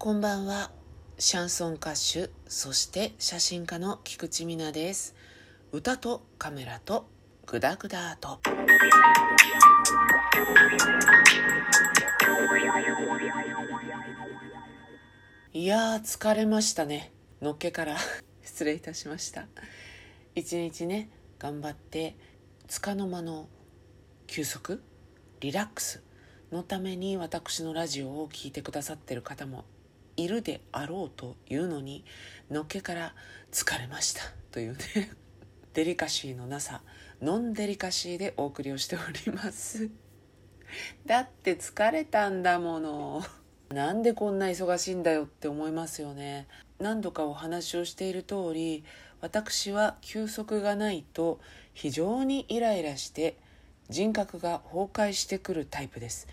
こんばんは。シャンソン歌手、そして写真家の菊池美奈です。歌とカメラとグダグダと。いやー疲れましたね。のっけから 失礼いたしました。一日ね、頑張って、束の間の休息リラックスのために私のラジオを聴いてくださってる方もいるであろうというのにのっけから疲れましたというね デリカシーのなさノンデリカシーでお送りをしております。だって疲れたんだもの。なんでこんな忙しいんだよって思いますよね。何度かお話をしている通り私は休息がないと非常にイライラして人格が崩壊してくるタイプです。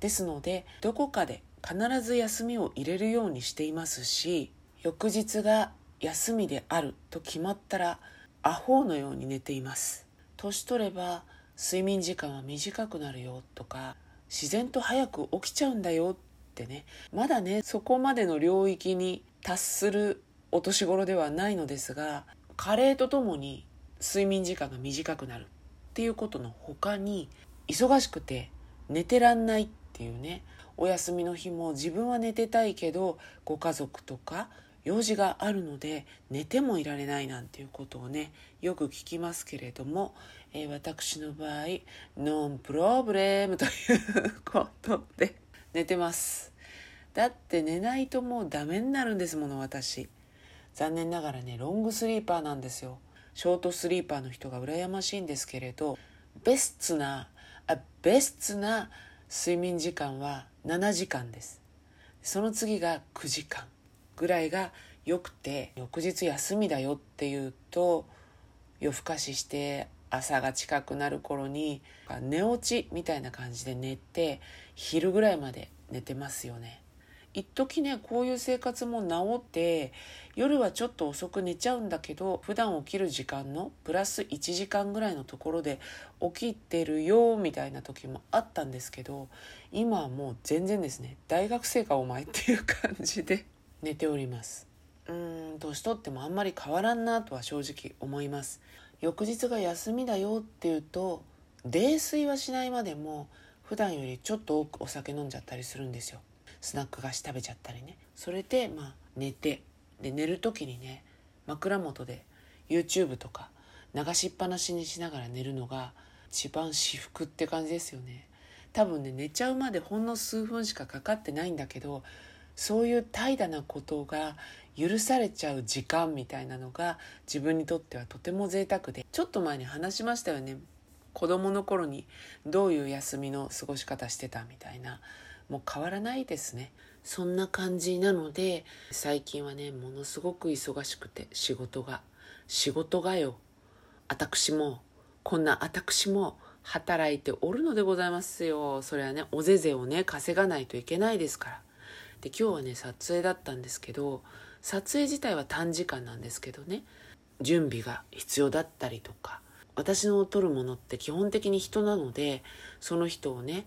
ですのでどこかで必ず休みを入れるようにしていますし翌日が休みであると決まったらアホのように寝ています。年取れば睡眠時間は短くなるよとか自然と早く起きちゃうんだよってねまだねそこまでの領域に達するお年頃ではないのですが加齢とともに睡眠時間が短くなるっていうことの他に忙しくて寝てらんないっていうねお休みの日も自分は寝てたいけどご家族とか用事があるので寝てもいられないなんていうことをねよく聞きますけれども、えー私の場合ノンプロブレムということで寝てます。だって寝ないともうダメになるんですもの私。残念ながらねロングスリーパーなんですよ。ショートスリーパーの人が羨ましいんですけれどベストなあベストな睡眠時間は7時間です。その次が9時間ぐらいがよくて翌日休みだよっていうと夜更かしして朝が近くなる頃に寝落ちみたいな感じで寝て昼ぐらいまで寝てますよね。一時ねこういう生活も治って夜はちょっと遅く寝ちゃうんだけど普段起きる時間のプラス1時間ぐらいのところで起きてるよみたいな時もあったんですけど今はもう全然ですね。大学生かお前っていう感じで寝ております。うん年取ってもあんまり変わらんなとは正直思います。翌日が休みだよっていうと泥酔はしないまでも普段よりちょっと多くお酒飲んじゃったりするんですよ。スナック菓子食べちゃったりね。それでまあ寝てで寝る時にね枕元で YouTube とか流しっぱなしにしながら寝るのが一番至福って感じですよね。多分ね寝ちゃうまでほんの数分しかかかってないんだけどそういう怠惰なことが許されちゃう時間みたいなのが自分にとってはとても贅沢で。ちょっと前に話しましたよね。子供の頃にどういう休みの過ごし方してたみたいな。もう変わらないですね。そんな感じなので最近はねものすごく忙しくて仕事が。仕事がよ。私もこんな私も働いておるのでございますよ。それはねおぜぜをね稼がないといけないですから。で今日はね撮影だったんですけど撮影自体は短時間なんですけどね準備が必要だったりとか私の撮るものって基本的に人なのでその人をね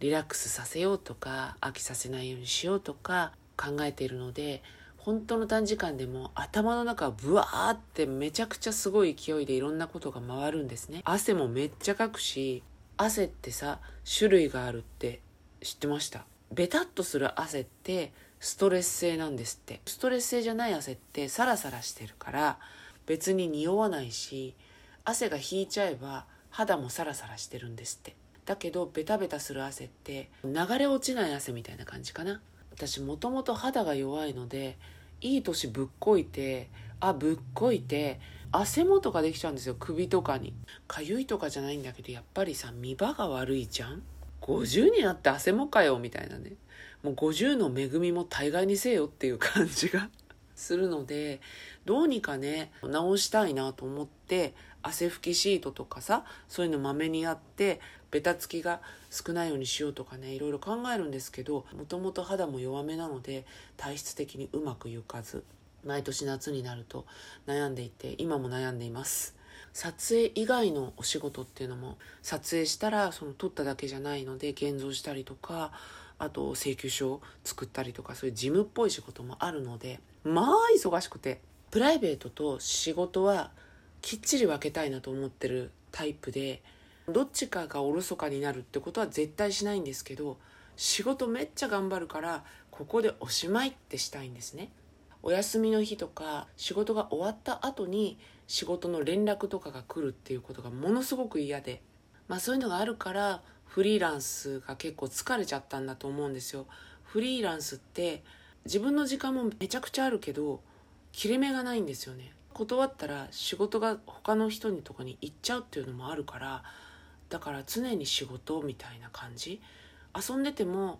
リラックスさせようとか飽きさせないようにしようとか考えているので本当の短時間でも頭の中はブワーってめちゃくちゃすごい勢いでいろんなことが回るんですね。汗もめっちゃかくし汗ってさ種類があるって知ってました？ベタっとする汗ってストレス性なんですって。ストレス性じゃない汗ってサラサラしてるから別に匂わないし汗が引いちゃえば肌もサラサラしてるんですって。だけどベタベタする汗って流れ落ちない汗みたいな感じかな。私もともと肌が弱いのでいい年ぶっこいてあぶっこいて汗もとかできちゃうんですよ首とかに。かゆいとかじゃないんだけどやっぱりさ見場が悪いじゃん。50になって汗もかよみたいなね。もう50の恵みも大概にせよっていう感じが。するのでどうにかね直したいなと思って汗拭きシートとかさそういうのまめにやってベタつきが少ないようにしようとかねいろいろ考えるんですけどもともと肌も弱めなので体質的にうまくいかず毎年夏になると悩んでいて今も悩んでいます。撮影以外のお仕事っていうのも撮影したらその撮っただけじゃないので現像したりとかあと請求書を作ったりとかそういう事務っぽい仕事もあるのでまあ忙しくてプライベートと仕事はきっちり分けたいなと思ってるタイプでどっちかがおろそかになるってことは絶対しないんですけど仕事めっちゃ頑張るからここでおしまいってしたいんですね。お休みの日とか仕事が終わった後に仕事の連絡とかが来るっていうことがものすごく嫌で。まあそういうのがあるからフリーランスが結構疲れちゃったんだと思うんですよ。フリーランスって自分の時間もめちゃくちゃあるけど切れ目がないんですよね。断ったら仕事が他の人にとかに行っちゃうっていうのもあるからだから常に仕事みたいな感じ。遊んでても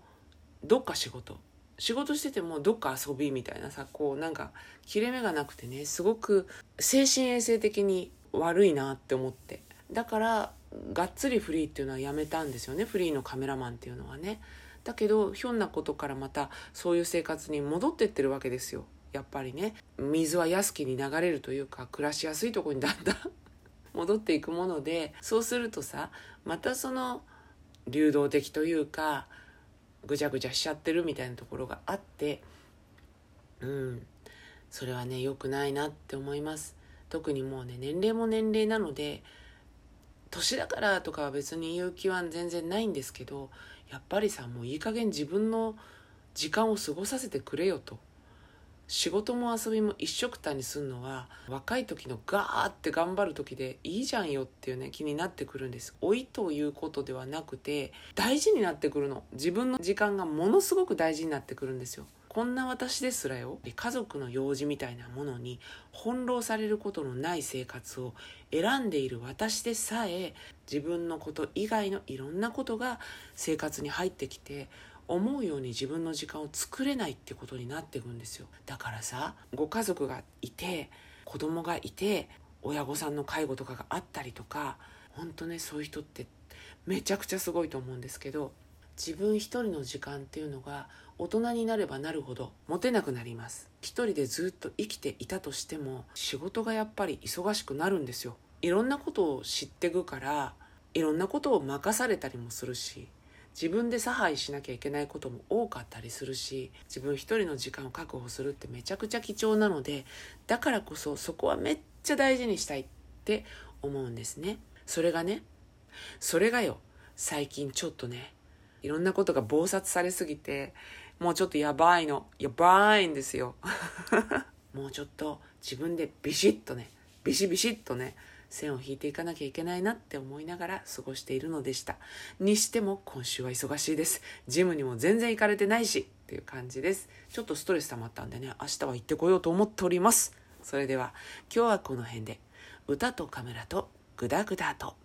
どっか仕事。仕事しててもどっか遊びみたいなさこうなんか切れ目がなくてねすごく精神衛生的に悪いなって思って。だからがっつりフリーっていうのはやめたんですよね。フリーのカメラマンっていうのはね。だけどひょんなことからまたそういう生活に戻ってってるわけですよ。やっぱりね。水は安きに流れるというか暮らしやすいとこにだんだん 戻っていくものでそうするとさまたその流動的というかぐちゃぐちゃしちゃってるみたいなところがあってうん。それはね良くないなって思います。特にもうね年齢も年齢なので年だからとかは別に言う気は全然ないんですけどやっぱりさもういい加減自分の時間を過ごさせてくれよと。仕事も遊びも一緒くたにすんのは若い時のガーって頑張る時でいいじゃんよっていうね気になってくるんです。老いということではなくて大事になってくるの。自分の時間がものすごく大事になってくるんですよ。こんな私ですらよ。家族の用事みたいなものに翻弄されることのない生活を選んでいる私でさえ自分のこと以外のいろんなことが生活に入ってきて思うように自分の時間を作れないってことになっていくんですよ。だからさご家族がいて子供がいて親御さんの介護とかがあったりとか本当ねそういう人ってめちゃくちゃすごいと思うんですけど自分一人の時間っていうのが大人になればなるほど持てなくなります。一人でずっと生きていたとしても仕事がやっぱり忙しくなるんですよ。いろんなことを知ってくからいろんなことを任されたりもするし自分で差配しなきゃいけないことも多かったりするし自分一人の時間を確保するってめちゃくちゃ貴重なのでだからこそそこはめっちゃ大事にしたいって思うんですね。それがねそれがよ最近ちょっとねいろんなことが暴殺されすぎてもうちょっとやばいの。やばいんですよ。もうちょっと自分でビシッとねビシビシッとね線を引いていかなきゃいけないなって思いながら過ごしているのでした。にしても今週は忙しいです。ジムにも全然行かれてないしっていう感じです。ちょっとストレス溜まったんでね明日は行ってこようと思っております。それでは今日はこの辺で。歌とカメラとグダグダと。